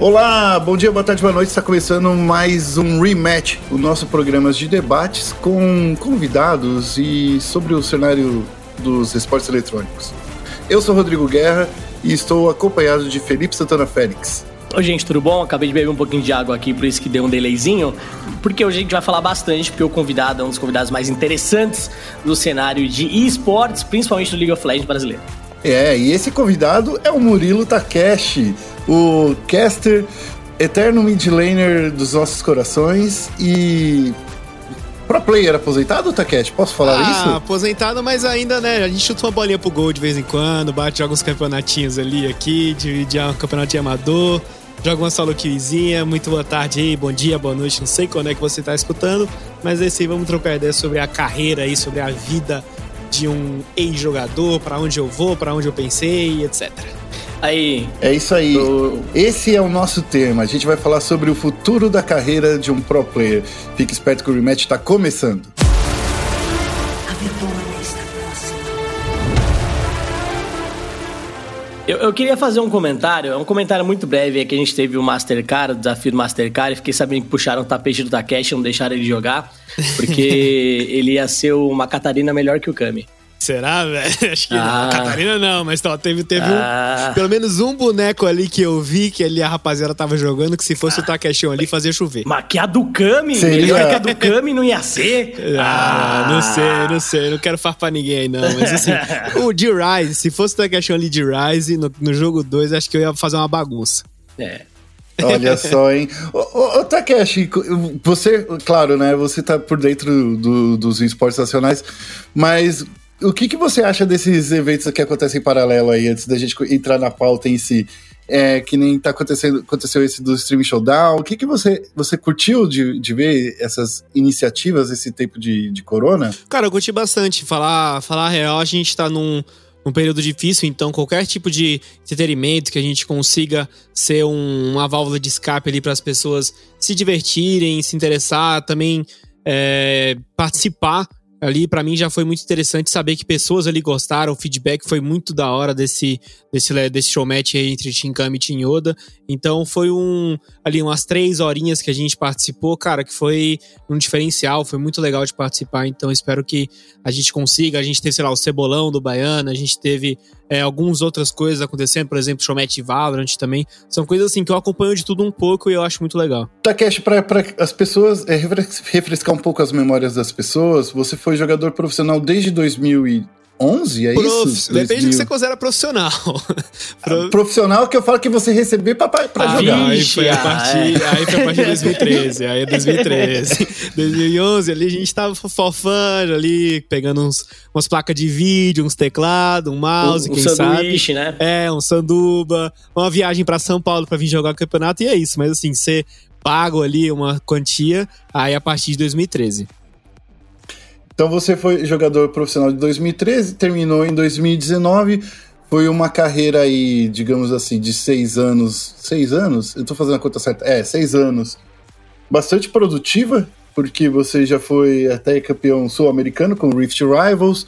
Olá, bom dia, boa tarde, boa noite. Está começando mais um rematch, o nosso programa de debates com convidados e sobre o cenário dos esportes eletrônicos. Eu sou Rodrigo Guerra e estou acompanhado de Felipe Santana Félix. Oi, gente, tudo bom? Acabei de beber um pouquinho de água aqui, por isso que deu um delayzinho. Porque hoje a gente vai falar bastante, porque o convidado é um dos convidados mais interessantes do cenário de esportes, principalmente do League of Legends brasileiro. É, e esse convidado é o Murilo Takeshi, o caster eterno mid laner dos nossos corações e Pro player aposentado, Takeshi? Posso falar ah, isso? aposentado, mas ainda, né? A gente chuta uma bolinha pro gol de vez em quando, bate alguns campeonatinhos ali, aqui, divide um campeonato de amador, joga uma solo quillzinha. Muito boa tarde aí, bom dia, boa noite, não sei quando é que você tá escutando, mas esse aí vamos trocar ideia sobre a carreira aí, sobre a vida de um ex-jogador, para onde eu vou, para onde eu pensei, etc. Aí. É isso aí. Tô... Esse é o nosso tema. A gente vai falar sobre o futuro da de um pro player. Fique esperto que o rematch está começando. Eu, eu, queria fazer um comentário, é um comentário muito breve, é que a gente teve o Mastercard, o desafio do Mastercard, e fiquei sabendo que puxaram o tapete do Takeshi e não deixaram ele jogar, porque ele ia ser uma Catarina melhor que o Kami. Será, velho? Acho que ah. não. Catarina não, mas ó, teve, teve ah. um, pelo menos um boneco ali que eu vi que ali a rapaziada tava jogando, que se fosse ah. o Takeshon ali, fazia chover. Mas que a do Kami? Seria... Melhor que a do Kami não ia ser? Ah, não sei, não sei. Não quero farpar ninguém aí, não. Mas assim, o D-Rise, se fosse o Takeshon ali de Rise, no, no jogo 2, acho que eu ia fazer uma bagunça. É. Olha só, hein? Ô, ô, ô, Takeshi, você, claro, né? Você tá por dentro do, dos esportes nacionais, mas o que, que você acha desses eventos que acontecem em paralelo aí, antes da gente entrar na pauta em si? É, que nem tá acontecendo, aconteceu esse do Stream Showdown. O que, que você, você curtiu de, de ver essas iniciativas, esse tempo de, de corona? Cara, eu curti bastante. Falar, falar a real, a gente tá num, num período difícil, então qualquer tipo de entretenimento que a gente consiga ser um, uma válvula de escape ali para as pessoas se divertirem, se interessar, também é, participar ali para mim já foi muito interessante saber que pessoas ali gostaram, o feedback foi muito da hora desse desse, desse showmatch aí entre Shinkami e Shin Yoda. Então foi um ali umas três horinhas que a gente participou, cara, que foi um diferencial, foi muito legal de participar. Então espero que a gente consiga. A gente teve, sei lá, o Cebolão do Baiano, a gente teve é, algumas outras coisas acontecendo, por exemplo, Showmatch Valorant também. São coisas assim que eu acompanho de tudo um pouco e eu acho muito legal. Takeshi, para as pessoas, é, refrescar um pouco as memórias das pessoas, você foi jogador profissional desde 2000 e 11, é Prof, isso? Depende do que você considera profissional. Pro... Profissional que eu falo que você receber pra, pra ah, jogar. Aí foi, a partir, é. aí foi a partir de 2013. Aí é 2013. 2011 ali a gente tava fofando ali, pegando uns, umas placas de vídeo, uns teclados, um mouse, um, quem um sabe. né? É, um sanduba, uma viagem para São Paulo para vir jogar o campeonato e é isso. Mas assim, você pago ali uma quantia, aí a partir de 2013. Então você foi jogador profissional de 2013, terminou em 2019. Foi uma carreira aí, digamos assim, de seis anos. Seis anos? Eu tô fazendo a conta certa. É, seis anos. Bastante produtiva, porque você já foi até campeão sul-americano com Rift Rivals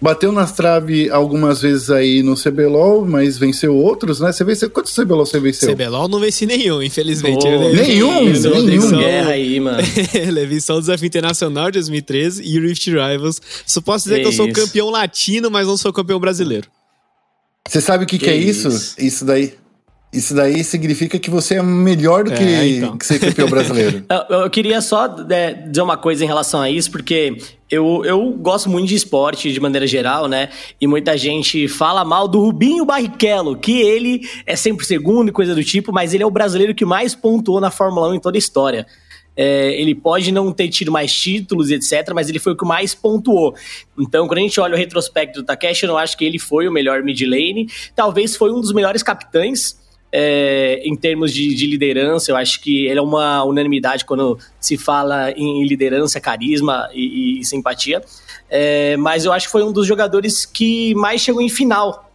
Bateu nas traves algumas vezes aí no CBLOL, mas venceu outros, né? Você venceu. Quantos CBLOL você venceu? CBLOL não venci nenhum, infelizmente. Oh, nenhum? Nenhum? Guerra aí, mano. levei só o Desafio Internacional de 2013 e o Rift Rivals. Só posso dizer que, que eu sou campeão latino, mas não sou campeão brasileiro. Você sabe o que, que, que é isso? isso? Isso daí. Isso daí significa que você é melhor do que, é, então. que ser campeão brasileiro. eu, eu, queria só é, dizer uma coisa em relação a isso, porque eu, eu gosto muito de esporte de maneira geral, né? E muita gente fala mal do Rubinho Barrichello, que ele é sempre segundo e coisa do tipo, mas ele é o brasileiro que mais pontuou na Fórmula 1 em toda a história. É, ele pode não ter tido mais títulos, etc., mas ele foi o que mais pontuou. Então, quando a gente olha o retrospecto do Takeshi, eu não acho que ele foi o melhor mid lane. Talvez foi um dos melhores capitães é, em termos de, de, liderança, eu acho que ele é uma unanimidade quando se fala em liderança, carisma e, e simpatia. É, mas eu acho que foi um dos jogadores que mais chegou em final.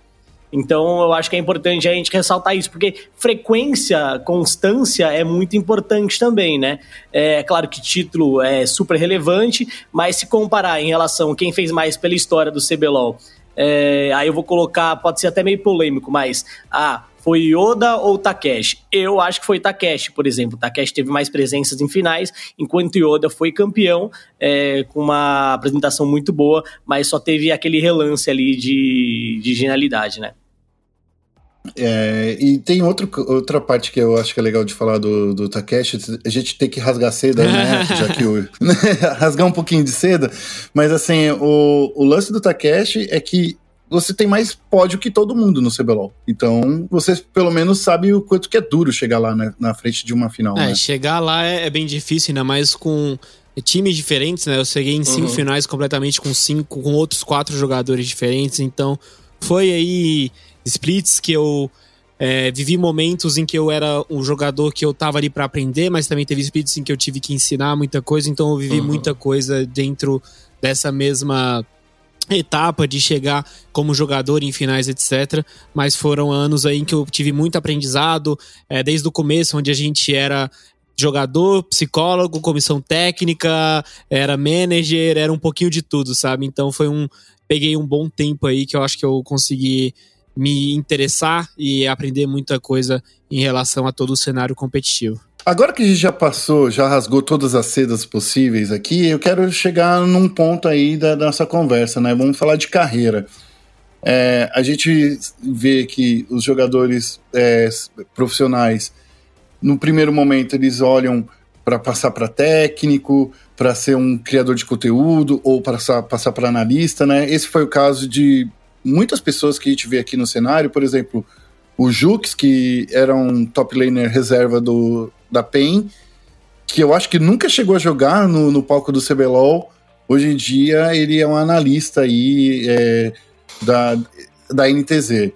Então eu acho que é importante a gente ressaltar isso, porque frequência, constância é muito importante também, né? É claro que título é super relevante, mas se comparar em relação a quem fez mais pela história do CBLOL, é, aí eu vou colocar, pode ser até meio polêmico, mas ah, foi Yoda ou Takeshi? Eu acho que foi Takeshi, por exemplo. Takeshi teve mais presenças em finais, enquanto Yoda foi campeão é, com uma apresentação muito boa, mas só teve aquele relance ali de, de genialidade, né? É, e tem outro, outra parte que eu acho que é legal de falar do, do Takeshi, a gente tem que rasgar seda, né? já que o. rasgar um pouquinho de seda. Mas assim, o, o lance do Takeshi é que você tem mais pódio que todo mundo no CBLOL. Então, você pelo menos sabe o quanto que é duro chegar lá né, na frente de uma final. É, né? chegar lá é, é, bem difícil, ainda mais com times diferentes, né? Eu cheguei em cinco uhum. finais completamente com cinco, com outros quatro jogadores diferentes. Então, foi aí splits que eu é, vivi momentos em que eu era um jogador que eu tava ali para aprender, mas também teve splits em que eu tive que ensinar muita coisa, então eu vivi uhum. muita coisa dentro dessa mesma etapa de chegar como jogador em finais, etc. Mas foram anos aí em que eu tive muito aprendizado, é, desde o começo, onde a gente era jogador, psicólogo, comissão técnica, era manager, era um pouquinho de tudo, sabe? Então foi um. Peguei um bom tempo aí que eu acho que eu consegui me interessar e aprender muita coisa em relação a todo o cenário competitivo. Agora que a gente já passou, já rasgou todas as sedas possíveis aqui, eu quero chegar num ponto aí da, nossa conversa, né? Vamos falar de carreira. É, a gente vê que os jogadores é, profissionais, no primeiro momento, eles olham para passar para técnico, para ser um criador de conteúdo ou para passar para analista, né? Esse foi o caso de muitas pessoas que a gente vê aqui no cenário, por exemplo, o Jux, que era um top laner reserva do, da PEN, que eu acho que nunca chegou a jogar no, no palco do CBLOL. Hoje em dia ele é um analista aí é, da, da NTZ.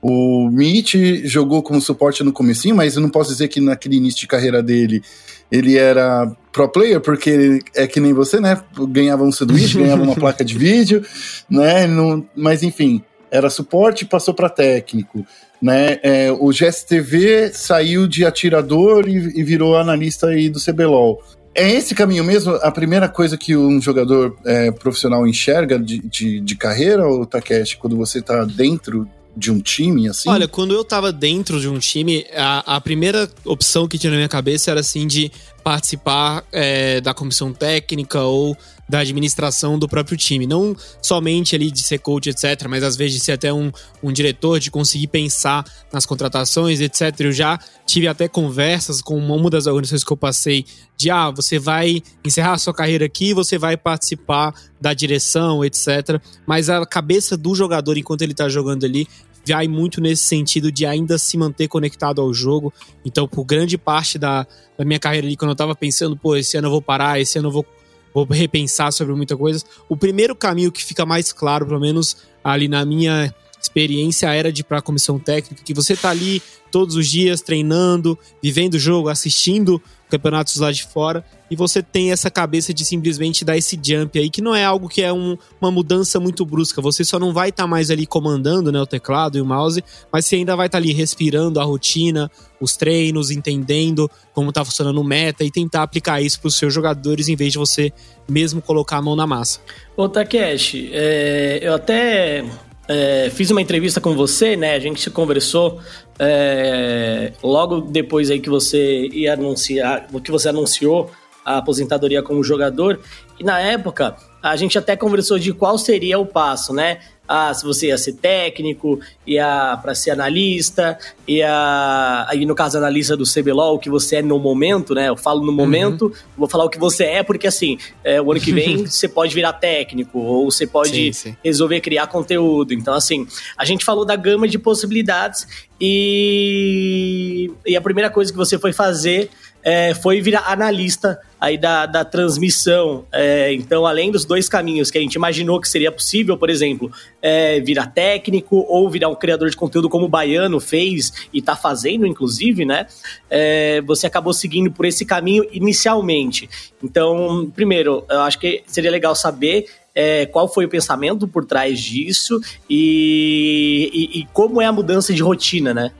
O Mitch jogou como suporte no comecinho, mas eu não posso dizer que naquele início de carreira dele ele era pro player, porque é que nem você, né? Ganhava um sanduíche, ganhava uma placa de vídeo, né? Não, mas enfim, era suporte e passou para técnico. Né? É, o GSTV saiu de atirador e, e, virou analista aí do CBLOL. É esse caminho mesmo? A primeira coisa que um jogador é, profissional enxerga de, de, de carreira, ou Takeshi, quando você está dentro de um time, assim? Olha, quando eu tava dentro de um time, a, a primeira opção que tinha na minha cabeça era assim de participar é, da comissão técnica ou da administração do próprio time. Não somente ali de ser coach, etc., mas às vezes de ser até um, um diretor, de conseguir pensar nas contratações, etc. Eu já tive até conversas com uma das organizações que eu passei de ah, você vai encerrar a sua carreira aqui, você vai participar da direção, etc. Mas a cabeça do jogador enquanto ele tá jogando ali vai muito nesse sentido de ainda se manter conectado ao jogo. Então, por grande parte da, da minha carreira ali, quando eu tava pensando, pô, esse ano eu vou parar, esse ano eu vou, vou repensar sobre muita coisa, o primeiro caminho que fica mais claro, pelo menos ali na minha experiência era de para a comissão técnica, que você tá ali todos os dias treinando, vivendo o jogo, assistindo campeonatos lá de fora, e você tem essa cabeça de simplesmente dar esse jump aí, que não é algo que é um, uma mudança muito brusca. Você só não vai estar tá mais ali comandando né, o teclado e o mouse, mas você ainda vai estar tá ali respirando a rotina, os treinos, entendendo como está funcionando o meta e tentar aplicar isso para os seus jogadores em vez de você mesmo colocar a mão na massa. Ô Takeshi, é, eu até é, fiz uma entrevista com você, né? A gente conversou é, logo depois aí que você ia anunciar, que você anunciou a aposentadoria como jogador. E na época a gente até conversou de qual seria o passo, né? Ah, se você ia ser técnico, ia para ser analista, ia. Aí no caso, analista do CBLOL, o que você é no momento, né? Eu falo no momento, uhum. vou falar o que você é, porque assim, é, o ano que vem você pode virar técnico, ou você pode sim, sim. resolver criar conteúdo. Então, assim, a gente falou da gama de possibilidades e, e a primeira coisa que você foi fazer é, foi virar analista aí da, da transmissão. É, então, além dos dois caminhos que a gente imaginou que seria possível, por exemplo, é, virar técnico ou virar um criador de conteúdo como o Baiano fez e está fazendo, inclusive, né? É, você acabou seguindo por esse caminho inicialmente. Então, primeiro, eu acho que seria legal saber é, qual foi o pensamento por trás disso e, e, e como é a mudança de rotina, né?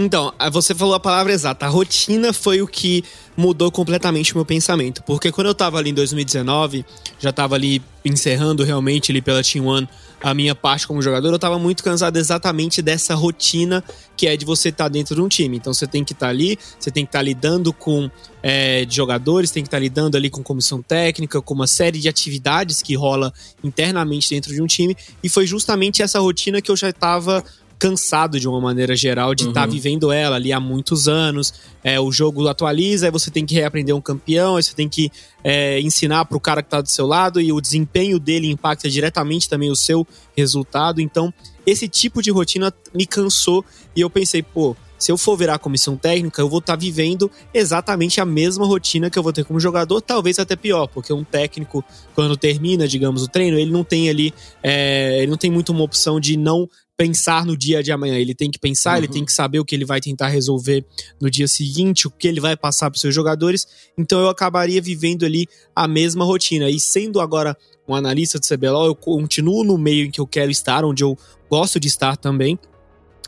Então, você falou a palavra exata. A rotina foi o que mudou completamente o meu pensamento. Porque quando eu tava ali em 2019, já tava ali encerrando realmente ali pela Team One a minha parte como jogador, eu tava muito cansado exatamente dessa rotina que é de você estar tá dentro de um time. Então você tem que estar tá ali, você tem que estar tá lidando com é, jogadores, tem que estar tá lidando ali com comissão técnica, com uma série de atividades que rola internamente dentro de um time. E foi justamente essa rotina que eu já estava cansado de uma maneira geral de estar tá uhum. tá vivendo ela ali há muitos anos. É, o jogo atualiza, aí você tem que reaprender um campeão, aí você tem que é, ensinar para o cara que está do seu lado e o desempenho dele impacta diretamente também o seu resultado. Então, esse tipo de rotina me cansou e eu pensei, pô, se eu for virar comissão técnica, eu vou estar tá vivendo exatamente a mesma rotina que eu vou ter como jogador, talvez até pior, porque um técnico, quando termina, digamos, o treino, ele não tem ali, é, ele não tem muito uma opção de não pensar no dia de amanhã. Ele tem que pensar, uhum. ele tem que saber o que ele vai tentar resolver no dia seguinte, o que ele vai passar para os seus jogadores. Então eu acabaria vivendo ali a mesma rotina. E sendo agora um analista de CBLOL, eu continuo no meio em que eu quero estar, onde eu gosto de estar também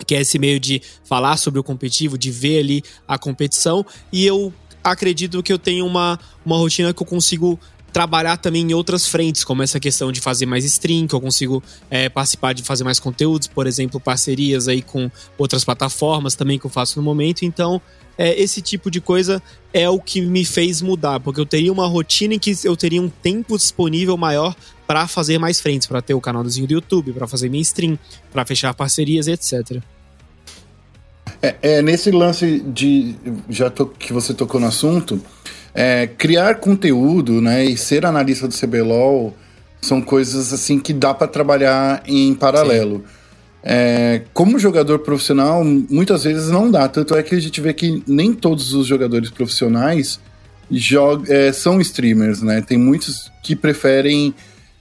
que é esse meio de falar sobre o competitivo, de ver ali a competição, e eu acredito que eu tenho uma, uma rotina que eu consigo trabalhar também em outras frentes, como essa questão de fazer mais stream, que eu consigo é, participar de fazer mais conteúdos, por exemplo, parcerias aí com outras plataformas também que eu faço no momento. Então, é, esse tipo de coisa é o que me fez mudar, porque eu teria uma rotina em que eu teria um tempo disponível maior para fazer mais frentes, para ter o canalzinho do YouTube, para fazer minha stream, para fechar parcerias, etc. É, é, nesse lance de já to, que você tocou no assunto, é, criar conteúdo, né, e ser analista do CBLOL são coisas assim que dá para trabalhar em paralelo. É, como jogador profissional, muitas vezes não dá. Tanto é que a gente vê que nem todos os jogadores profissionais é, são streamers, né? Tem muitos que preferem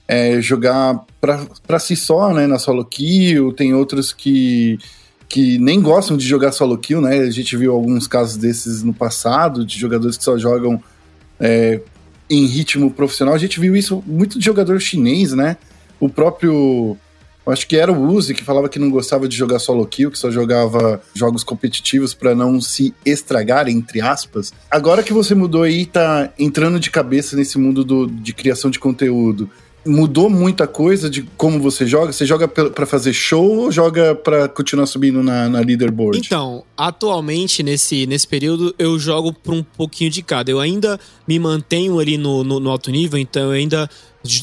é, jogar para si só, né? Na solo kill, tem outros que que nem gostam de jogar solo kill, né? A gente viu alguns casos desses no passado, de jogadores que só jogam é, em ritmo profissional. A gente viu isso muito de jogador chinês, né? O próprio. Acho que era o Uzi que falava que não gostava de jogar solo kill, que só jogava jogos competitivos para não se estragar, entre aspas. Agora que você mudou aí, tá entrando de cabeça nesse mundo do, de criação de conteúdo mudou muita coisa de como você joga? Você joga para fazer show ou joga para continuar subindo na, na, leaderboard? Então, atualmente, nesse, nesse período, eu jogo por um pouquinho de cada. Eu ainda me mantenho ali no, no, no alto nível, então eu ainda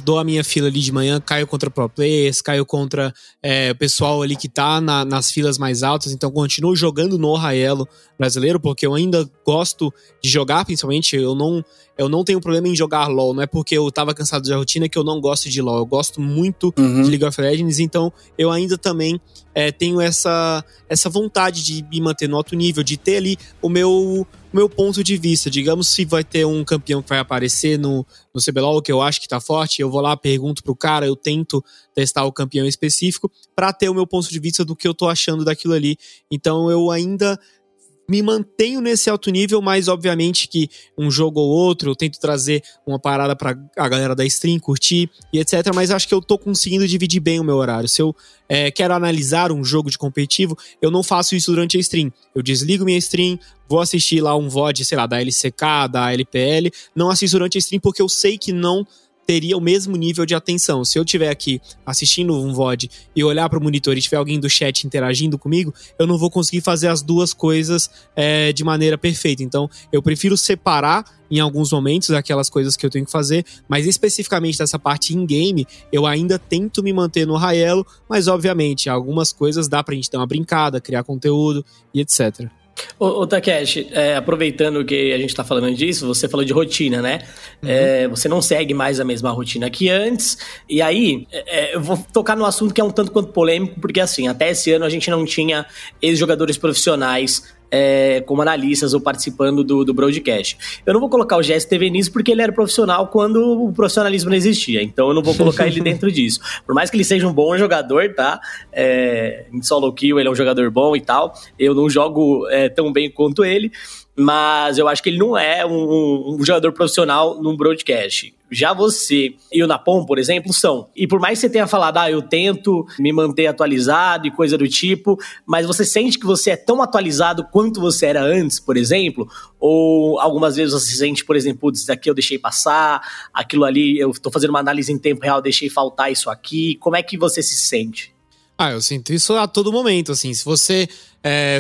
dou a minha fila ali de manhã, caio contra pro players, caio contra é, o pessoal ali que tá na, nas filas mais altas, então continuo jogando no Raelo brasileiro, porque eu ainda gosto de jogar, principalmente, eu não, eu não tenho problema em jogar LoL, não é porque eu tava cansado da rotina que eu não gosto de LoL, eu gosto muito uhum. de League of Legends, então eu ainda também é, tenho essa, essa vontade de me manter no alto nível, de ter ali o meu meu ponto de vista. Digamos se vai ter um campeão que vai aparecer no, no CBLOL, que eu acho que tá forte, eu vou lá, pergunto pro cara, eu tento testar o campeão específico para ter o meu ponto de vista do que eu tô achando daquilo ali. Então eu ainda me mantenho nesse alto nível, mas obviamente que um jogo ou outro eu tento trazer uma parada para a galera da stream curtir e etc. Mas acho que eu tô conseguindo dividir bem o meu horário. Se eu é, quero analisar um jogo de competitivo, eu não faço isso durante a stream. Eu desligo minha stream, vou assistir lá um VOD, sei lá, da LCK, da LPL, não assisto durante a stream porque eu sei que não teria o mesmo nível de atenção. Se eu estiver aqui assistindo um VOD e olhar para o monitor e tiver alguém do chat interagindo comigo, eu não vou conseguir fazer as duas coisas é, de maneira perfeita. Então, eu prefiro separar em alguns momentos aquelas coisas que eu tenho que fazer, mas especificamente dessa parte in-game, eu ainda tento me manter no Raelo, mas obviamente algumas coisas dá pra gente dar uma brincada, criar conteúdo e etc. Ô, ô Takeshi, é, aproveitando que a gente está falando disso, você falou de rotina, né? Uhum. É, você não segue mais a mesma rotina que antes. E aí, é, eu vou tocar no assunto que é um tanto quanto polêmico, porque assim, até esse ano a gente não tinha ex-jogadores profissionais é, como analistas ou participando do, do broadcast. Eu não vou colocar o GSTV nisso porque ele era profissional quando o profissionalismo não existia, então eu não vou colocar ele dentro disso. Por mais que ele seja um bom jogador, tá? É, em solo kill ele é um jogador bom e tal, eu não jogo é, tão bem quanto ele, mas eu acho que ele não é um, um jogador profissional num broadcast. Já você e o Napom, por exemplo, são. E por mais que você tenha falado, ah, eu tento me manter atualizado e coisa do tipo, mas você sente que você é tão atualizado quanto você era antes, por exemplo? Ou algumas vezes você sente, por exemplo, putz, aqui eu deixei passar, aquilo ali, eu tô fazendo uma análise em tempo real, deixei faltar isso aqui. Como é que você se sente? Ah, eu sinto isso a todo momento, assim. Se você é,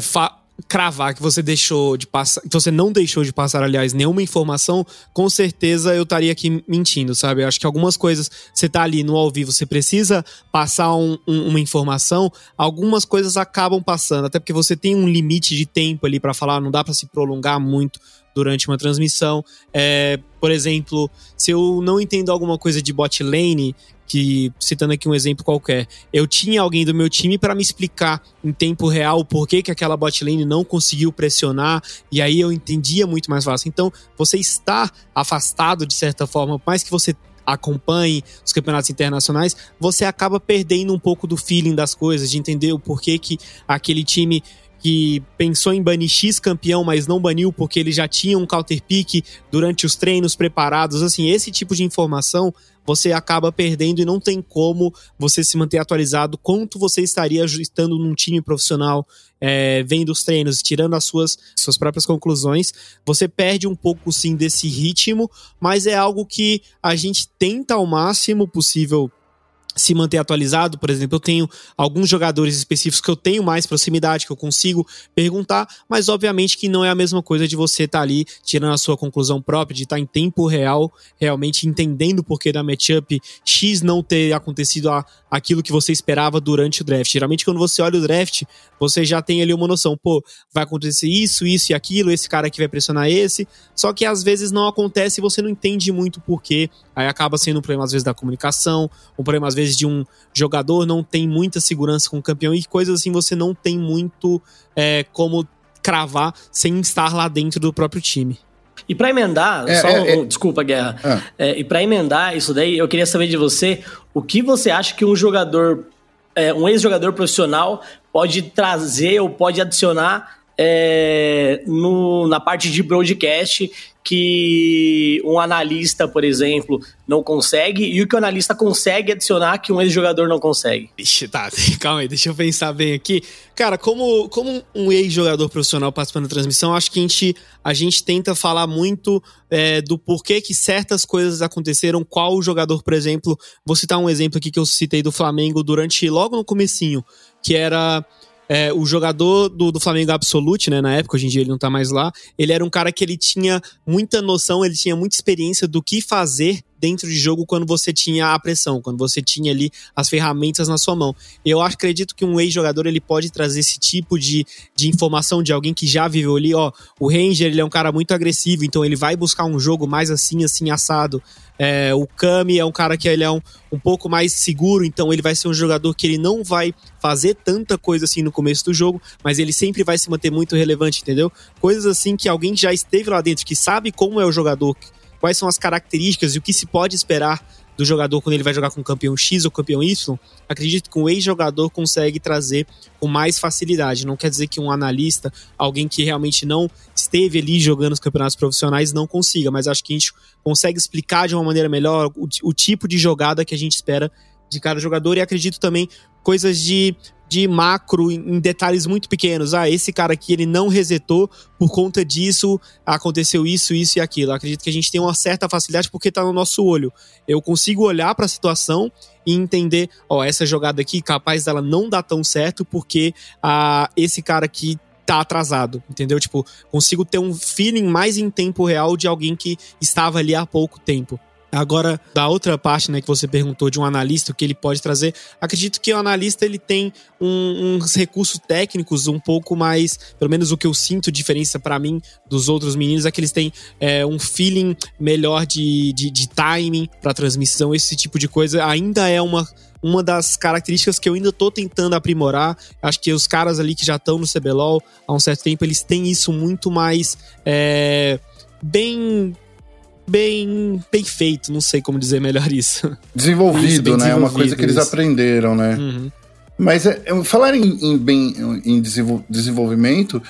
cravar que você deixou de passar, que você não deixou de passar, aliás, nenhuma informação, com certeza eu estaria aqui mentindo, sabe? Eu acho que algumas coisas, você tá ali no ao vivo, você precisa passar um, um, uma informação, algumas coisas acabam passando, até porque você tem um limite de tempo ali para falar, não dá para se prolongar muito durante uma transmissão. É, por exemplo, se eu não entendo alguma coisa de bot lane, que citando aqui um exemplo qualquer, eu tinha alguém do meu time para me explicar em tempo real por que, que aquela bot lane não conseguiu pressionar e aí eu entendia muito mais fácil. Então, você está afastado de certa forma, por mais que você acompanhe os campeonatos internacionais, você acaba perdendo um pouco do feeling das coisas, de entender o porquê que aquele time que pensou em banir X campeão, mas não baniu porque ele já tinha um counter pick durante os treinos preparados. Assim, esse tipo de informação você acaba perdendo e não tem como você se manter atualizado quanto você estaria estando num time profissional, é, vendo os treinos, tirando as suas, suas próprias conclusões. Você perde um pouco sim desse ritmo, mas é algo que a gente tenta ao máximo possível se manter atualizado. Por exemplo, eu tenho alguns jogadores específicos que eu tenho mais proximidade, que eu consigo perguntar, mas obviamente que não é a mesma coisa de você estar tá ali tirando a sua conclusão própria, de estar tá em tempo real, realmente entendendo o porquê da matchup X não ter acontecido a, aquilo que você esperava durante o draft. Geralmente, quando você olha o draft, você já tem ali uma noção, pô, vai acontecer isso, isso e aquilo, esse cara aqui vai pressionar esse, só que às vezes não acontece e você não entende muito porquê, aí acaba sendo um problema às vezes da comunicação, um problema às vezes de um jogador não tem muita segurança com o campeão e coisas assim você não tem muito é, como cravar sem estar lá dentro do próprio time. E para emendar, é, só é, um, é, desculpa, Guerra. Ah. É, e para emendar isso daí, eu queria saber de você o que você acha que um jogador, é, um ex-jogador profissional pode trazer ou pode adicionar é, no, na parte de broadcast que um analista, por exemplo, não consegue e o que o analista consegue adicionar que um ex-jogador não consegue. Ixi, tá, calma aí, deixa eu pensar bem aqui. Cara, como, como um ex-jogador profissional participando da transmissão, acho que a gente, a gente tenta falar muito é, do porquê que certas coisas aconteceram, qual jogador, por exemplo, vou citar um exemplo aqui que eu citei do Flamengo durante, logo no comecinho, que era é, o jogador do, do Flamengo Absolute, né, na época, hoje em dia ele não tá mais lá, ele era um cara que ele tinha muita noção, ele tinha muita experiência do que fazer dentro de jogo quando você tinha a pressão, quando você tinha ali as ferramentas na sua mão. Eu acredito que um ex-jogador ele pode trazer esse tipo de, de informação de alguém que já viveu ali, ó, o Ranger ele é um cara muito agressivo, então ele vai buscar um jogo mais assim, assim, assado. É, o Kami é um cara que ele é um, um pouco mais seguro, então ele vai ser um jogador que ele não vai fazer tanta coisa assim no começo do jogo, mas ele sempre vai se manter muito relevante, entendeu? Coisas assim que alguém já esteve lá dentro, que sabe como é o jogador, quais são as características e o que se pode esperar do jogador quando ele vai jogar com o campeão X ou campeão Y, acredito que um ex-jogador consegue trazer com mais facilidade. Não quer dizer que um analista, alguém que realmente não esteve ali jogando os campeonatos profissionais, não consiga, mas acho que a gente consegue explicar de uma maneira melhor o, o tipo de jogada que a gente espera de cada jogador e acredito também coisas de de macro em detalhes muito pequenos. Ah, esse cara aqui ele não resetou por conta disso, aconteceu isso, isso e aquilo. acredito que a gente tem uma certa facilidade porque tá no nosso olho. Eu consigo olhar para a situação e entender, ó, essa jogada aqui capaz dela não dar tão certo porque ah, esse cara aqui tá atrasado, entendeu? Tipo, consigo ter um feeling mais em tempo real de alguém que estava ali há pouco tempo. Agora, da outra parte, né, que você perguntou de um analista, o que ele pode trazer, acredito que o analista ele tem um, uns recursos técnicos um pouco mais, pelo menos o que eu sinto diferença para mim dos outros meninos é que eles têm é, um feeling melhor de, de, de timing para transmissão, esse tipo de coisa ainda é uma uma das características que eu ainda tô tentando aprimorar. Acho que os caras ali que já estão no CBLOL há um certo tempo, eles têm isso muito mais é, bem bem, bem feito, não sei como dizer melhor isso. Desenvolvido, isso, né? É uma coisa que eles aprenderam, né? Uhum. Mas é, falar em, em, bem em desenvolvimento,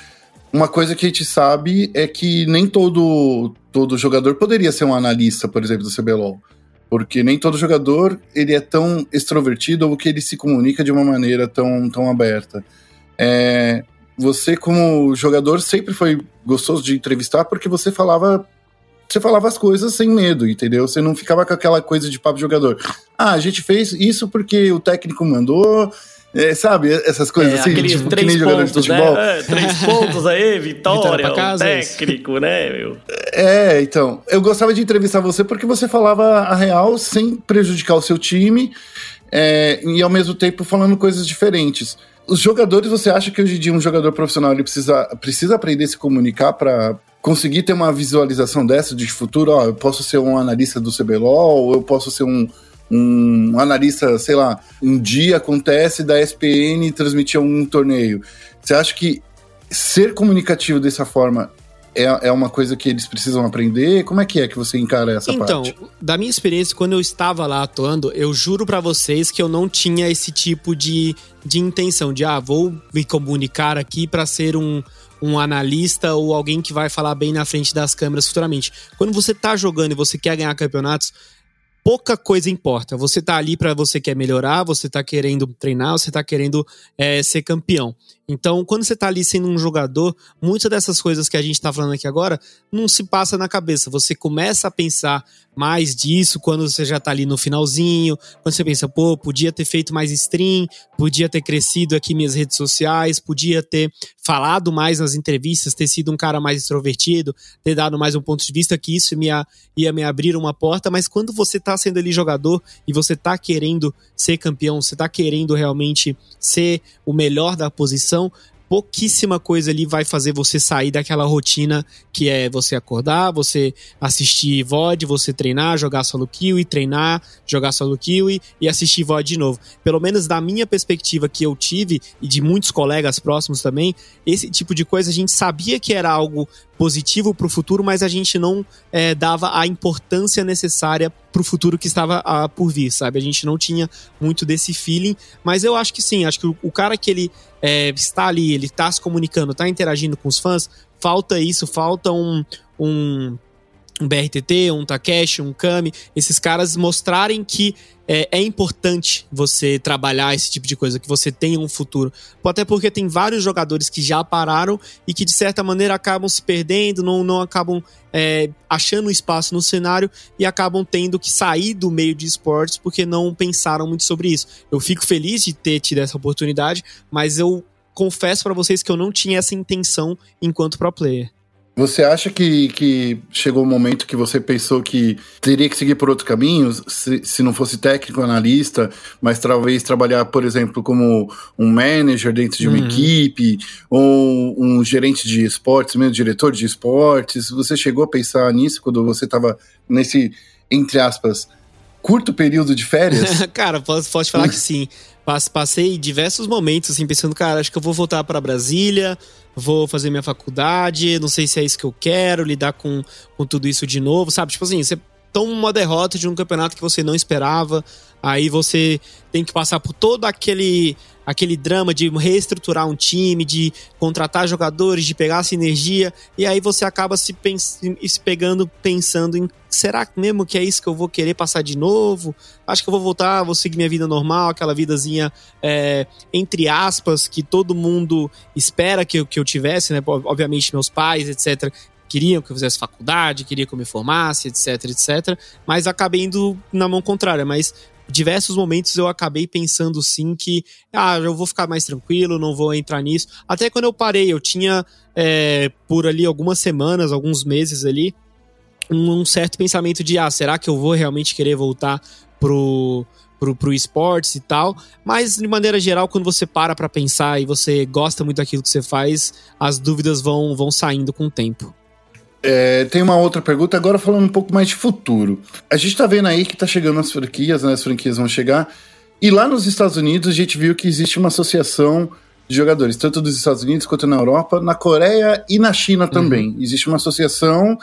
uma coisa que a gente sabe é que nem todo, todo jogador poderia ser um analista, por exemplo, do CBLOL. Porque nem todo jogador ele é tão extrovertido ou que ele se comunica de uma maneira tão, tão aberta. É, você, como jogador, sempre foi gostoso de entrevistar porque você falava você falava as coisas sem medo, entendeu? Você não ficava com aquela coisa de papo jogador. Ah, a gente fez isso porque o técnico mandou, é, sabe, essas coisas é, assim, tipo, três que nem jogador de né? futebol. Né? É, três pontos aí, vitória, casa, técnico, né, meu? É, então, eu gostava de entrevistar você porque você falava a real sem prejudicar o seu time é, e ao mesmo tempo falando coisas diferentes. Os jogadores, você acha que hoje em dia um jogador profissional ele precisa, precisa aprender a se comunicar para conseguir ter uma visualização dessa de futuro? Ó, eu posso ser um analista do CBLOL, ou eu posso ser um, um analista, sei lá, um dia acontece da SPN transmitir um torneio. Você acha que ser comunicativo dessa forma é, é uma coisa que eles precisam aprender? Como é que é que você encara essa então, parte? Então, da minha experiência, quando eu estava lá atuando, eu juro para vocês que eu não tinha esse tipo de, de intenção de, ah, vou me comunicar aqui para ser um, um analista ou alguém que vai falar bem na frente das câmeras futuramente. Quando você tá jogando e você quer ganhar campeonatos, pouca coisa importa. Você tá ali para você quer melhorar, você tá querendo treinar, você tá querendo é, ser campeão. Então, quando você tá ali sendo um jogador, muitas dessas coisas que a gente tá falando aqui agora não se passa na cabeça. Você começa a pensar mais disso quando você já tá ali no finalzinho, quando você pensa, pô, podia ter feito mais stream, podia ter crescido aqui minhas redes sociais, podia ter falado mais nas entrevistas, ter sido um cara mais extrovertido, ter dado mais um ponto de vista que isso ia, ia me abrir uma porta, mas quando você tá sendo ali jogador e você tá querendo ser campeão, você tá querendo realmente ser o melhor da posição, pouquíssima coisa ali vai fazer você sair daquela rotina que é você acordar, você assistir VOD, você treinar, jogar solo kill e treinar, jogar solo kill e assistir VOD de novo. Pelo menos da minha perspectiva que eu tive e de muitos colegas próximos também, esse tipo de coisa a gente sabia que era algo positivo para o futuro, mas a gente não é, dava a importância necessária para o futuro que estava a, ah, por vir, sabe? A gente não tinha muito desse feeling, mas eu acho que sim, acho que o, o cara que ele é, está ali, ele está se comunicando, está interagindo com os fãs, falta isso, falta um, um um BRTT, um Takeshi, um Kami, esses caras mostrarem que é, é, importante você trabalhar esse tipo de coisa, que você tenha um futuro. Até porque tem vários jogadores que já pararam e que de certa maneira acabam se perdendo, não, não acabam é, achando espaço no cenário e acabam tendo que sair do meio de esportes porque não pensaram muito sobre isso. Eu fico feliz de ter tido essa oportunidade, mas eu confesso para vocês que eu não tinha essa intenção enquanto pro player. Você acha que, que chegou o um momento que você pensou que teria que seguir por outro caminho, se, se não fosse técnico, analista, mas talvez trabalhar, por exemplo, como um manager dentro de uma uhum. equipe, ou um gerente de esportes, mesmo diretor de esportes? Você chegou a pensar nisso quando você estava nesse, entre aspas, curto período de férias? cara, posso, posso falar que sim. Passei diversos momentos, assim, pensando, cara, acho que eu vou voltar para Brasília, vou fazer minha faculdade, não sei se é isso que eu quero, lidar com, com tudo isso de novo, sabe? Tipo assim, você toma uma derrota de um campeonato que você não esperava, aí você tem que passar por todo aquele aquele drama de reestruturar um time, de contratar jogadores, de pegar essa energia, e aí você acaba se, se pegando pensando em será mesmo que é isso que eu vou querer passar de novo? Acho que eu vou voltar, vou seguir minha vida normal, aquela vidazinha é, entre aspas que todo mundo espera que eu, que eu tivesse, né? Obviamente meus pais, etc queriam que eu fizesse faculdade, queriam que eu me formasse, etc, etc. Mas acabei indo na mão contrária. Mas diversos momentos eu acabei pensando sim que, ah, eu vou ficar mais tranquilo, não vou entrar nisso. Até quando eu parei, eu tinha é, por ali algumas semanas, alguns meses ali, um, um, certo pensamento de, ah, será que eu vou realmente querer voltar pro, pro, pro esportes e tal. Mas, de maneira geral, quando você para pra pensar e você gosta muito daquilo que você faz, as dúvidas vão, vão saindo com o tempo. É, tem uma outra pergunta, agora falando um pouco mais de futuro. A gente tá vendo aí que tá chegando as franquias, né? As franquias vão chegar. E lá nos Estados Unidos a gente viu que existe uma associação de jogadores, tanto dos Estados Unidos quanto na Europa, na Coreia e na China também. Uhum. Existe uma associação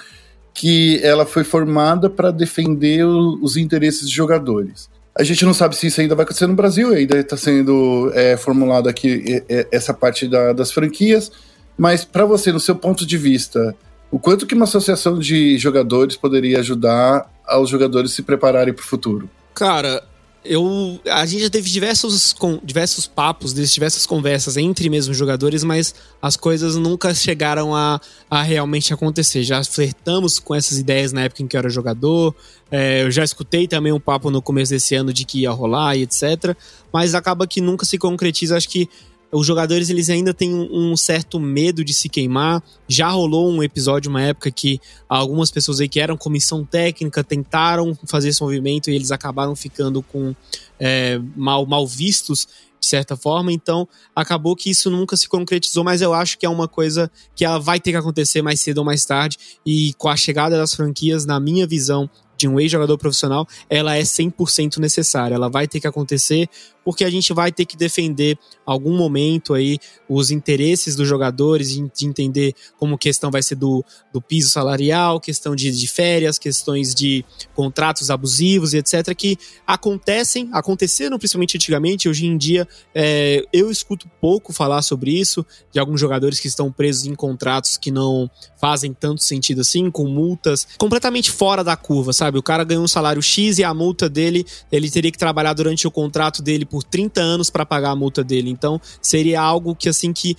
que ela foi formada para defender o, os interesses de jogadores. A gente não sabe se isso ainda vai acontecer no Brasil, ainda está sendo é, formulado aqui é, essa parte da, das franquias. Mas para você, no seu ponto de vista, o quanto que uma associação de jogadores poderia ajudar aos jogadores se prepararem para o futuro? Cara, eu a gente já teve diversos, com, diversos papos, diversas conversas entre mesmo jogadores, mas as coisas nunca chegaram a, a realmente acontecer. Já flertamos com essas ideias na época em que eu era jogador. É, eu já escutei também um papo no começo desse ano de que ia rolar e etc. Mas acaba que nunca se concretiza. Acho que os jogadores eles ainda têm um certo medo de se queimar. Já rolou um episódio, uma época que algumas pessoas aí que eram comissão técnica tentaram fazer esse movimento e eles acabaram ficando com é, mal, mal vistos de certa forma. Então acabou que isso nunca se concretizou, mas eu acho que é uma coisa que ela vai ter que acontecer mais cedo ou mais tarde. E com a chegada das franquias, na minha visão, de um ex-jogador profissional, ela é 100% necessária. Ela vai ter que acontecer porque a gente vai ter que defender algum momento aí os interesses dos jogadores, de entender como questão vai ser do, do piso salarial, questão de, de férias, questões de contratos abusivos e etc., que acontecem, aconteceram principalmente antigamente, hoje em dia é, eu escuto pouco falar sobre isso, de alguns jogadores que estão presos em contratos que não fazem tanto sentido assim, com multas completamente fora da curva, sabe? O cara ganhou um salário X e a multa dele, ele teria que trabalhar durante o contrato dele por 30 anos para pagar a multa dele. Então, seria algo que assim que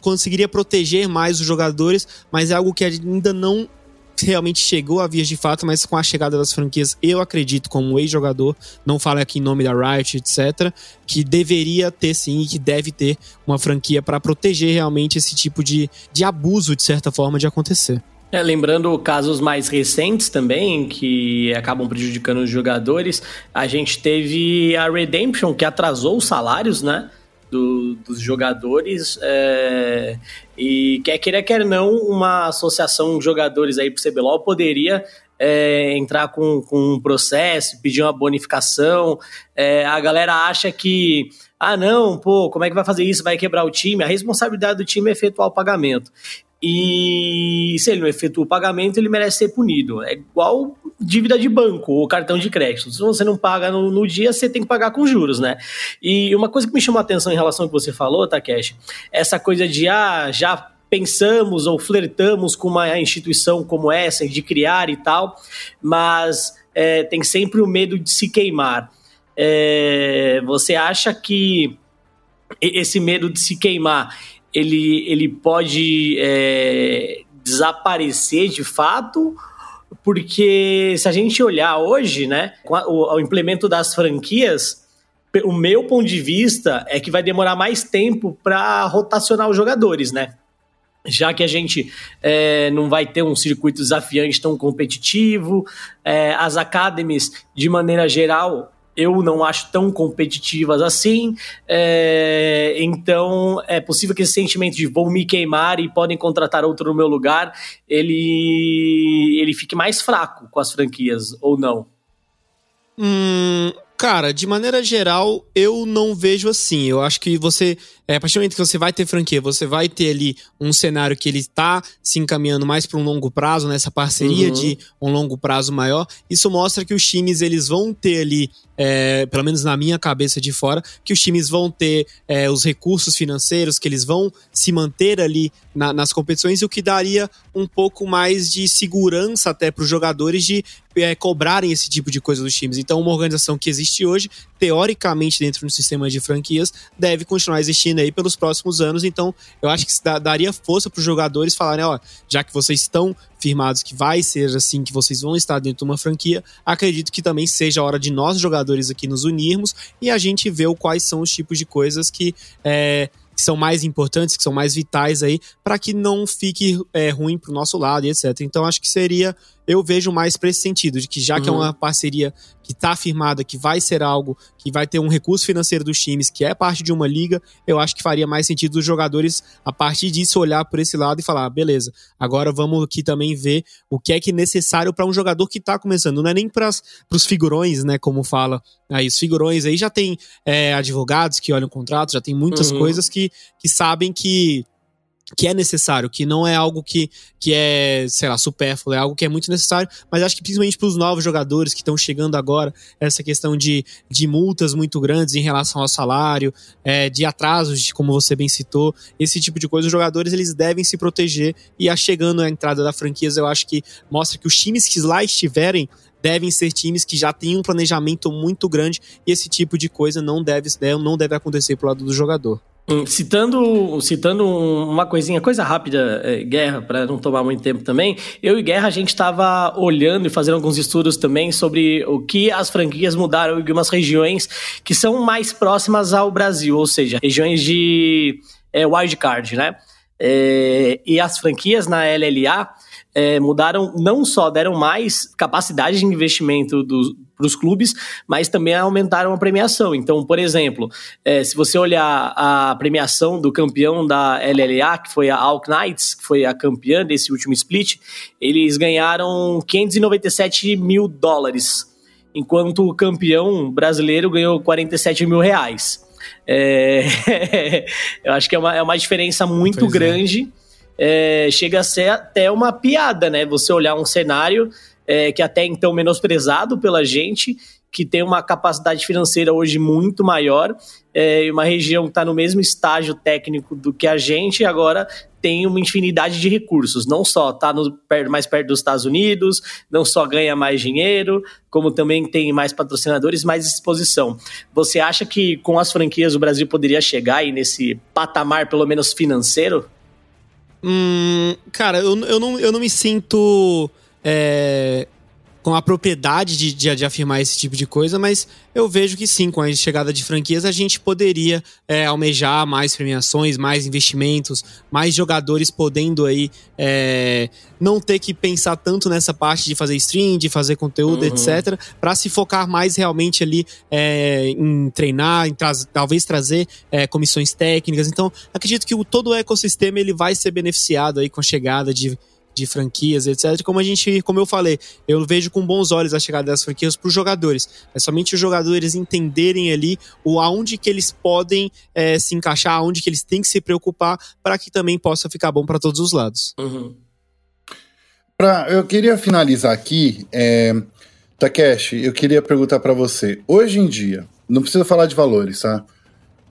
conseguiria proteger mais os jogadores, mas é algo que ainda não realmente chegou a vias de fato, mas com a chegada das franquias, eu acredito, como ex-jogador, não falo aqui em nome da Riot, etc., que deveria ter sim e que deve ter uma franquia para proteger realmente esse tipo de, de abuso, de certa forma, de acontecer. É, lembrando casos mais recentes também, que acabam prejudicando os jogadores, a gente teve a Redemption, que atrasou os salários, né? Do, dos jogadores é, e quer queira quer não uma associação de jogadores aí pro CBLOL poderia é, entrar com, com um processo, pedir uma bonificação. É, a galera acha que, ah, não, pô, como é que vai fazer isso? Vai quebrar o time? A responsabilidade do time é efetuar o pagamento. E se ele não efetua o pagamento, ele merece ser punido. É igual dívida de banco ou cartão de crédito. Se você não paga no, no, dia, você tem que pagar com juros, né? E uma coisa que me chamou a atenção em relação ao que você falou, Takeshi, essa coisa de, ah, já pensamos ou flertamos com uma instituição como essa, de criar e tal, mas é, tem sempre o medo de se queimar. É, você acha que esse medo de se queimar ele, ele pode é, desaparecer de fato, porque se a gente olhar hoje, né, o, o implemento das franquias, o meu ponto de vista é que vai demorar mais tempo para rotacionar os jogadores, né? Já que a gente é, não vai ter um circuito desafiante tão competitivo, é, as academies, de maneira geral, eu não acho tão competitivas assim. É, então é possível que esse sentimento de vou me queimar e podem contratar outro no meu lugar, ele, ele fique mais fraco com as franquias, ou não? Hum, cara, de maneira geral, eu não vejo assim. Eu acho que você é, a partir do momento que você vai ter franquia, você vai ter ali um cenário que ele está se encaminhando mais para um longo prazo, nessa né, parceria uhum. de um longo prazo maior. Isso mostra que os times eles vão ter ali, é, pelo menos na minha cabeça de fora, que os times vão ter é, os recursos financeiros, que eles vão se manter ali na, nas competições, e o que daria um pouco mais de segurança até para os jogadores de é, cobrarem esse tipo de coisa dos times. Então, uma organização que existe hoje, teoricamente dentro do sistema de franquias, deve continuar existindo aí pelos próximos anos. Então, eu acho que daria força para os jogadores falarem: ó, já que vocês estão firmados que vai ser assim, que vocês vão estar dentro de uma franquia, acredito que também seja a hora de nós, jogadores, aqui nos unirmos e a gente ver quais são os tipos de coisas que. É, que são mais importantes, que são mais vitais aí, para que não fique é, ruim pro nosso lado e etc. Então acho que seria eu vejo mais para esse sentido, de que já uhum. que é uma uhum. parceria que está firmada, que vai ser algo, que vai ter um recurso financeiro dos times, que é parte de uma liga, eu acho que faria mais sentido os jogadores, a partir disso, olhar por esse lado e falar: ah, beleza, agora vamos aqui também ver o que é que é necessário para um jogador que está começando. Não é nem para os figurões, né? Como fala aí, os figurões aí já tem é, advogados que olham o contrato, já tem muitas uhum. coisas que, que sabem que que é necessário, que não é algo que, que é, sei lá, supérfluo, é algo que é muito necessário, mas acho que principalmente para os novos jogadores que estão chegando agora, essa questão de, de multas muito grandes em relação ao salário, é, de atrasos, como você bem citou, esse tipo de coisa, os jogadores eles devem se proteger e a chegando a entrada da franquia, eu acho que mostra que os times que lá estiverem devem ser times que já têm um planejamento muito grande e esse tipo de coisa não deve, não deve acontecer pro lado do jogador. Hum, citando, citando uma coisinha, coisa rápida, é, Guerra, para não tomar muito tempo também, eu e Guerra a gente estava olhando e fazendo alguns estudos também sobre o que as franquias mudaram em algumas regiões que são mais próximas ao Brasil, ou seja, regiões de é, wildcard, né? É, e as franquias na LLA é, mudaram, não só deram mais capacidade de investimento para os clubes, mas também aumentaram a premiação. Então, por exemplo, é, se você olhar a premiação do campeão da LLA, que foi a Alk Knights, que foi a campeã desse último split, eles ganharam 597 mil dólares, enquanto o campeão brasileiro ganhou 47 mil reais. É, eu acho que é uma, é uma diferença muito pois é. grande. É é, chega a ser até uma piada, né? Você olhar um cenário é, que até então menosprezado pela gente, que tem uma capacidade financeira hoje muito maior, é, uma região que está no mesmo estágio técnico do que a gente, agora tem uma infinidade de recursos. Não só está mais perto dos Estados Unidos, não só ganha mais dinheiro, como também tem mais patrocinadores, mais exposição. Você acha que com as franquias o Brasil poderia chegar aí nesse patamar, pelo menos financeiro? Hum, cara, eu, eu, não, eu não me sinto é, com a propriedade de, de, de, afirmar esse tipo de coisa, mas eu vejo que sim, com a chegada de franquias, a gente poderia é, almejar mais premiações, mais investimentos, mais jogadores podendo aí é, não ter que pensar tanto nessa parte de fazer stream, de fazer conteúdo, uhum. etc., para se focar mais realmente ali é, em treinar, em tra talvez trazer é, comissões técnicas. Então, acredito que o, todo o ecossistema ele vai ser beneficiado aí com a chegada de de franquias, etc. Como a gente, como eu falei, eu vejo com bons olhos a chegada das franquias para os jogadores. É somente os jogadores entenderem ali o aonde que eles podem é, se encaixar, aonde que eles têm que se preocupar para que também possa ficar bom para todos os lados. Uhum. Pra, eu queria finalizar aqui, é, Takeshi, eu queria perguntar para você. Hoje em dia, não precisa falar de valores, tá?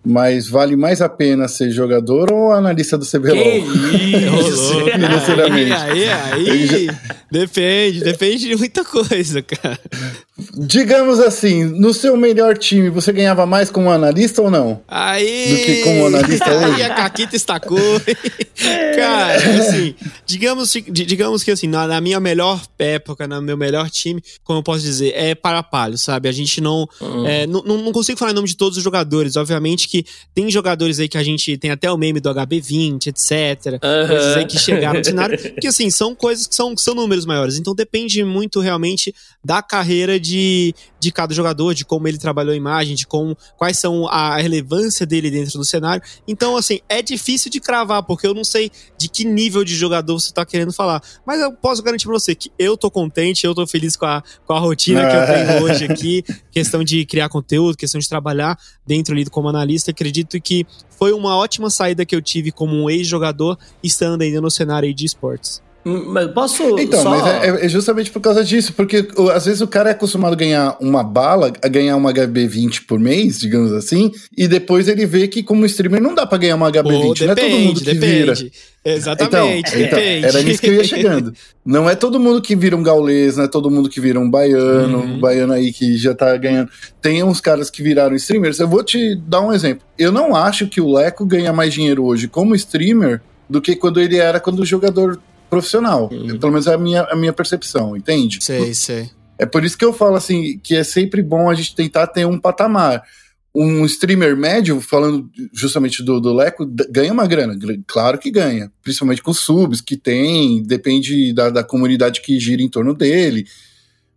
Mas vale mais a pena ser jogador ou analista do CBLOL? Que isso? Financeiramente. Aí, aí, aí. Depende, depende de muita coisa, cara. Digamos assim, no seu melhor time, você ganhava mais como analista ou não? Aí. Do que como analista hoje? Aí a Caquita estacou. cara, assim, digamos, digamos que assim, na, na, minha melhor época, no meu melhor time, como eu posso dizer, é para palho, sabe? A gente não, uhum. é, não. Não consigo falar em nome de todos os jogadores, obviamente que tem jogadores aí que a gente tem até o meme do HB20, etc. Uhum. Coisas aí que chegaram no cenário. Que assim, são coisas que são, são números maiores. Então depende muito realmente da carreira de, de cada jogador, de como ele trabalhou a imagem, de como, quais são a relevância dele dentro do cenário. Então, assim, é difícil de cravar, porque eu não sei de que nível de jogador você tá querendo falar. Mas eu posso garantir pra você que eu tô contente, eu tô feliz com a, com a rotina que eu tenho hoje aqui. Questão de criar conteúdo, questão de trabalhar dentro ali como analista. Acredito que foi uma ótima saída que eu tive como um ex-jogador, estando ainda no cenário de esportes. Mas posso. Então, só... mas é, é, justamente por causa disso, porque às vezes o cara é acostumado a ganhar uma bala, a ganhar uma HB20 por mês, digamos assim, e depois ele vê que como streamer não dá para ganhar uma HB20, oh, depende, não é todo mundo que depende. vira. Exatamente, então, então, era nisso que eu ia chegando. Não é todo mundo que vira um gaulês, não é todo mundo que vira um baiano, uhum. um baiano aí que já tá ganhando. Tem uns caras que viraram streamers. Eu vou te dar um exemplo. Eu não acho que o Leco ganha mais dinheiro hoje como streamer do que quando ele era quando o jogador profissional. Uhum. Pelo menos é a minha, a minha percepção, entende? Sei, sei. É por isso que eu falo assim, que é sempre bom a gente tentar ter um patamar. Um streamer médio, falando justamente do, do Leco, ganha uma grana. Claro que ganha. Principalmente com subs que tem, depende da, da comunidade que gira em torno dele.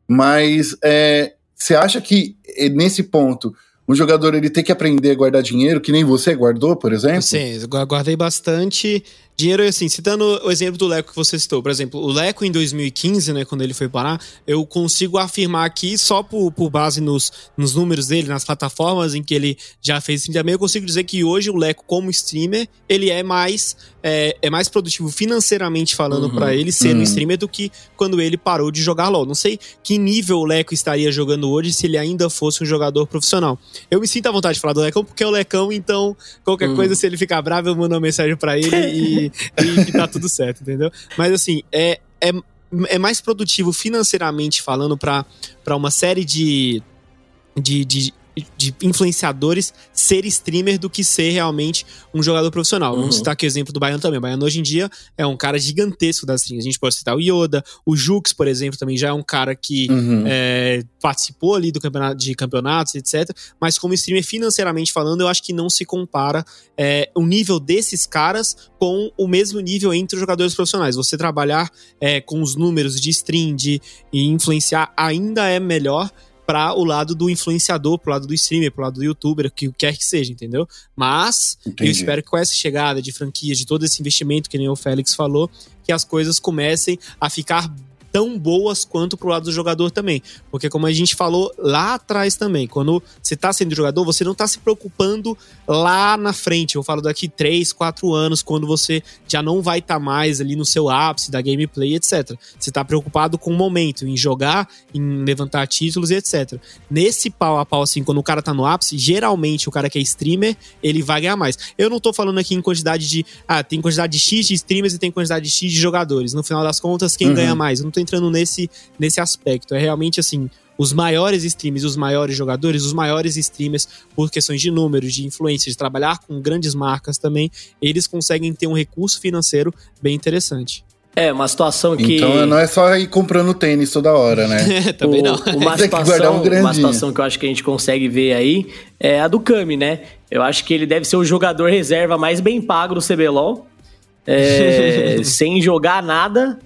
Mas é, você acha que nesse ponto um jogador ele tem que aprender a guardar dinheiro, que nem você guardou, por exemplo? Sim, guardei bastante dinheiro, assim, citando o exemplo do Leco que você citou, por exemplo, o Leco em 2015, né, quando ele foi parar, eu consigo afirmar aqui, só por, por base nos, nos números dele, nas plataformas em que ele já fez também, eu consigo dizer que hoje o Leco, como streamer, ele é mais, é, é mais produtivo financeiramente falando uhum. para ele ser uhum. um streamer do que quando ele parou de jogar LOL. Não sei que nível o Leco estaria jogando hoje se ele ainda fosse um jogador profissional. Eu me sinto à vontade de falar do Lecão porque é o Lecão, então qualquer uhum. coisa, se ele ficar bravo, eu mando uma mensagem para ele e e que tá tudo certo, entendeu? Mas assim, é, é, é mais produtivo financeiramente falando para uma série de, de, de de influenciadores ser streamer do que ser realmente um jogador profissional. Uhum. Vamos citar aqui o exemplo do Baiano também. O Baiano hoje em dia é um cara gigantesco das streams. A gente pode citar o Yoda, o Jux, por exemplo, também já é um cara que uhum. é, participou ali do campeonato, de campeonatos, etc. Mas como streamer, financeiramente falando, eu acho que não se compara é, o nível desses caras com o mesmo nível entre os jogadores profissionais. Você trabalhar é, com os números de stream, de e influenciar, ainda é melhor para o lado do influenciador, pro lado do streamer, pro lado do youtuber, que quer que seja, entendeu? Mas Entendi. eu espero que com essa chegada de franquias, de todo esse investimento que nem o Félix falou, que as coisas comecem a ficar tão boas quanto pro lado do jogador também. Porque como a gente falou lá atrás também, quando você tá sendo jogador, você não tá se preocupando lá na frente. Eu falo daqui 3, 4 anos, quando você já não vai estar tá mais ali no seu ápice da gameplay, etc. Você tá preocupado com o momento, em jogar, em levantar títulos e etc. Nesse pau a pau, assim, quando o cara tá no ápice, geralmente o cara que é streamer, ele vai ganhar mais. Eu não tô falando aqui em quantidade de. Ah, tem quantidade de X de streamers e tem quantidade de X de jogadores. No final das contas, quem uhum. ganha mais? Eu não tô entrando nesse, nesse aspecto. É realmente assim, os maiores streamers, os maiores jogadores, os maiores streamers, por questões de números, de influência, de trabalhar com grandes marcas também, eles conseguem ter um recurso financeiro bem interessante. É, uma situação que. Então não é só ir comprando tênis toda hora, né? Também não. Uma situação, um uma situação que eu acho que a gente consegue ver aí é a do Kami, né? Eu acho que ele deve ser o jogador reserva mais bem pago do CBLOL. É, sem jogar nada,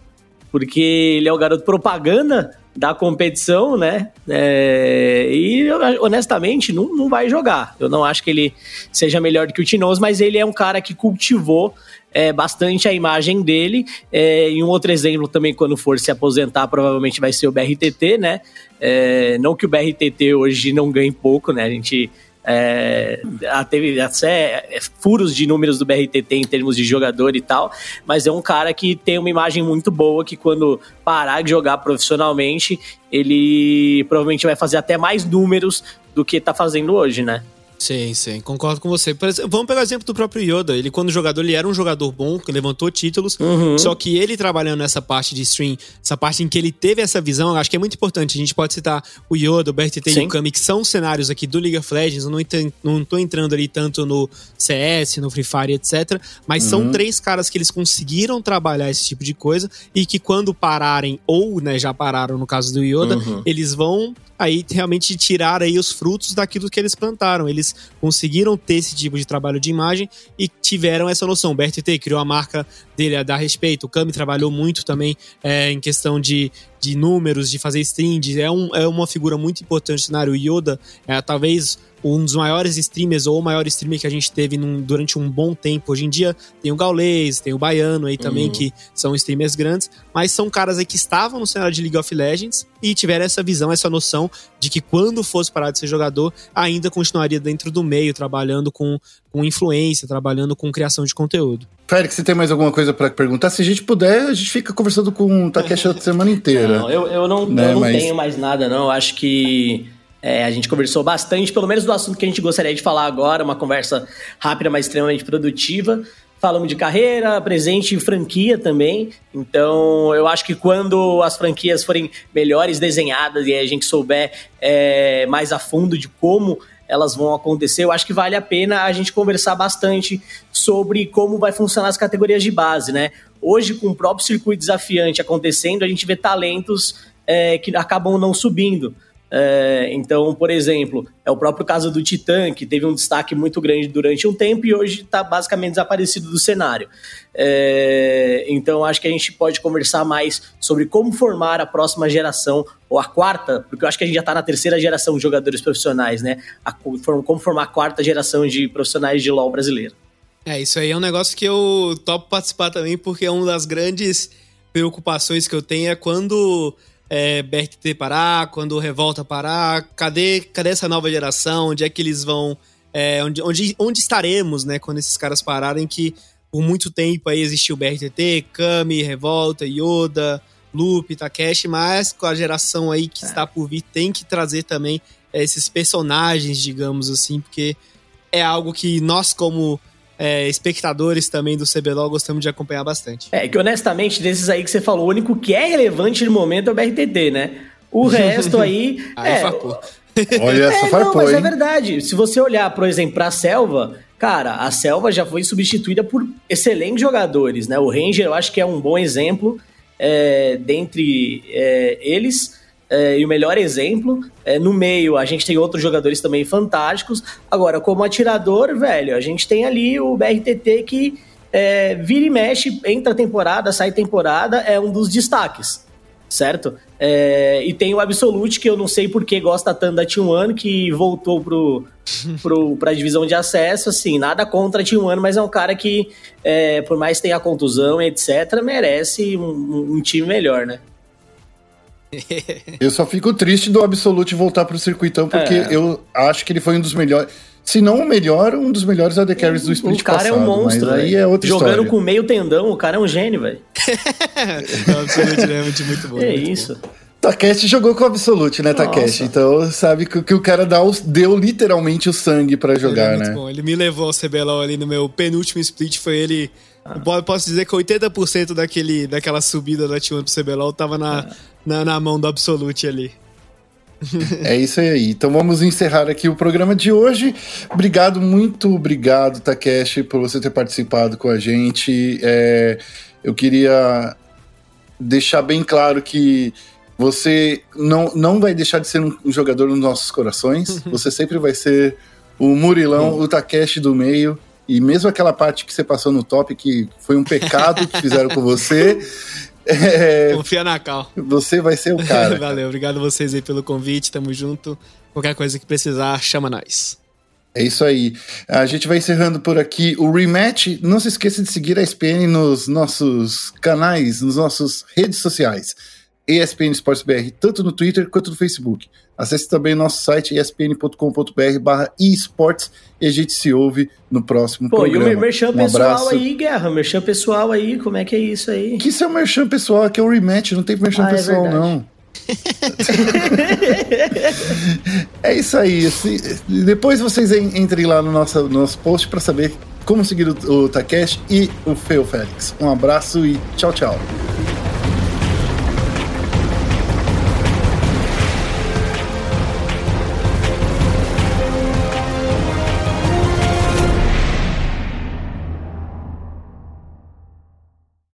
porque ele é o garoto propaganda da competição, né? É, e honestamente não, não vai jogar. Eu não acho que ele seja melhor do que o Tinoz, mas ele é um cara que cultivou é, bastante a imagem dele. É, e um outro exemplo também, quando for se aposentar, provavelmente vai ser o BRTT, né? É, não que o BRTT hoje não ganhe pouco, né? A gente é, teve até furos de números do BRTT em termos de jogador e tal, mas é um cara que tem uma imagem muito boa que quando parar de jogar profissionalmente, ele provavelmente vai fazer até mais números do que tá fazendo hoje, né? Sim, sim, concordo com você. Vamos pegar o exemplo do próprio Yoda. Ele, quando jogador, ele era um jogador bom, que levantou títulos, uhum. só que ele trabalhando nessa parte de stream, essa parte em que ele teve essa visão, acho que é muito importante. A gente pode citar o Yoda, o BRTT sim. e o Kami, que são cenários aqui do League of Legends. Eu não, não tô entrando ali tanto no CS, no Free Fire, etc. Mas uhum. são três caras que eles conseguiram trabalhar esse tipo de coisa e que quando pararem, ou né, já pararam no caso do Yoda, uhum. eles vão aí realmente tirar aí os frutos daquilo que eles plantaram. Eles conseguiram ter esse tipo de trabalho de imagem e tiveram essa noção. O BRTT criou a marca dele a dar respeito. O Kami trabalhou muito também é, em questão de, de números, de fazer stream. De, é, um, é uma figura muito importante no cenário. O Yoda é talvez um dos maiores streamers ou o maior streamer que a gente teve num, durante um bom tempo. Hoje em dia tem o Gaulês, tem o Baiano aí também, uhum. que são streamers grandes, mas são caras aí que estavam no cenário de League of Legends e tiveram essa visão, essa noção de que quando fosse parar de ser jogador, ainda continuaria dentro do meio, trabalhando com, com influência, trabalhando com criação de conteúdo. Félix, você tem mais alguma coisa para perguntar? Se a gente puder, a gente fica conversando com o Takeshi a semana inteira. Não, eu, eu não, né? eu não Mas... tenho mais nada, não. Eu acho que é, a gente conversou bastante, pelo menos do assunto que a gente gostaria de falar agora, uma conversa rápida, mas extremamente produtiva. Falamos de carreira, presente e franquia também. Então, eu acho que quando as franquias forem melhores desenhadas e a gente souber é, mais a fundo de como elas vão acontecer, eu acho que vale a pena a gente conversar bastante sobre como vai funcionar as categorias de base, né? Hoje, com o próprio circuito desafiante acontecendo, a gente vê talentos é, que acabam não subindo É, então, por exemplo, é o próprio caso do Titã, que teve um destaque muito grande durante um tempo e hoje está basicamente desaparecido do cenário. É, então, acho que a gente pode conversar mais sobre como formar a próxima geração, ou a quarta, porque eu acho que a gente já está na terceira geração de jogadores profissionais, né? A, como formar a quarta geração de profissionais de LoL brasileiro. É, isso aí é um negócio que eu topo participar também, porque é uma das grandes preocupações que eu tenho é quando é, BRTT parar, quando Revolta parar, cadê, cadê essa nova geração? Onde é que eles vão. É, onde, onde, onde estaremos, né, quando esses caras pararem? Que por muito tempo aí existiu BRTT, Kami, Revolta, Yoda, Loop, Takeshi, mas com a geração aí que é. está por vir, tem que trazer também é, esses personagens, digamos assim, porque é algo que nós, como é, espectadores também do CBLOL gostamos de acompanhar bastante. É, que honestamente, desses aí que você falou, o único que é relevante no momento é o BRTT, né? O resto aí. aí é, farpou. Olha, essa é, farpou, não, mas hein? é verdade. Se você olhar, por exemplo, pra selva, cara, a selva já foi substituída por excelentes jogadores, né? O Ranger, eu acho que é um bom exemplo é, dentre é, eles é, e o melhor exemplo. É, no meio, a gente tem outros jogadores também fantásticos. Agora, como atirador, velho, a gente tem ali o BRTT que é, vira e mexe, entra temporada, sai temporada, é um dos destaques, certo? É, e tem o Absolute, que eu não sei por que gosta tanto da T1, que voltou pro, pro, pra divisão de acesso, assim, nada contra a T1, mas é um cara que, é, por mais que tenha contusão, etc., merece um, um time melhor, né? eu só fico triste do Absolute voltar pro circuitão, porque é. eu acho que ele foi um dos melhores. Se não o melhor, um dos melhores AD Carries do split O cara passado, é um monstro, aí é outra Jogando história. com meio tendão, o cara é um gênio, velho. o Absolute é realmente muito bom. É muito isso. Bom. Takeshi jogou com o Absolute, né, Nossa. Takeshi? Então sabe que, que o cara dá os- deu literalmente o sangue pra Ele é jogar, muito né? bom. Ele me levou ao CBLOL ali no meu penúltimo split. Foi ele. Po- Posso dizer que 80% daquele, daquela subida da T1 pro CBLOL tava na, na, na mão do Absolute ali. É isso aí. Então vamos encerrar aqui o programa de hoje. Obrigado, muito obrigado, Takeshi, por você ter participado com a gente. É, eu queria deixar bem claro que você não, não vai deixar de ser um, um jogador nos nossos corações. Você sempre vai ser o Murilão, o Takeshi do meio. E mesmo aquela parte que você passou no top, que foi um pecado que fizeram com você, é, Confia na Cal. você vai ser o cara. Valeu, obrigado a vocês aí pelo convite. Tamo junto. Qualquer coisa que precisar, chama nós. É isso aí. A gente vai encerrando por aqui o rematch. Não se esqueça de seguir a ESPN nos nossos canais, nos nossos redes sociais. ESPN Sports BR, tanto no Twitter quanto no Facebook. Acesse também nosso site espn.com.br barra esportes e a gente se ouve no próximo Pô, programa. e o merchan um pessoal abraço. aí, Guerra, merchan pessoal aí, como é que é isso aí? Que isso é o merchan pessoal, aqui é o rematch, não tem merchan Ah, é pessoal verdade. não. é isso aí. se- depois vocês en- entrem lá no nosso, no nosso post para saber como seguir o, o Takeshi e o Feo Félix. Um abraço e tchau, tchau.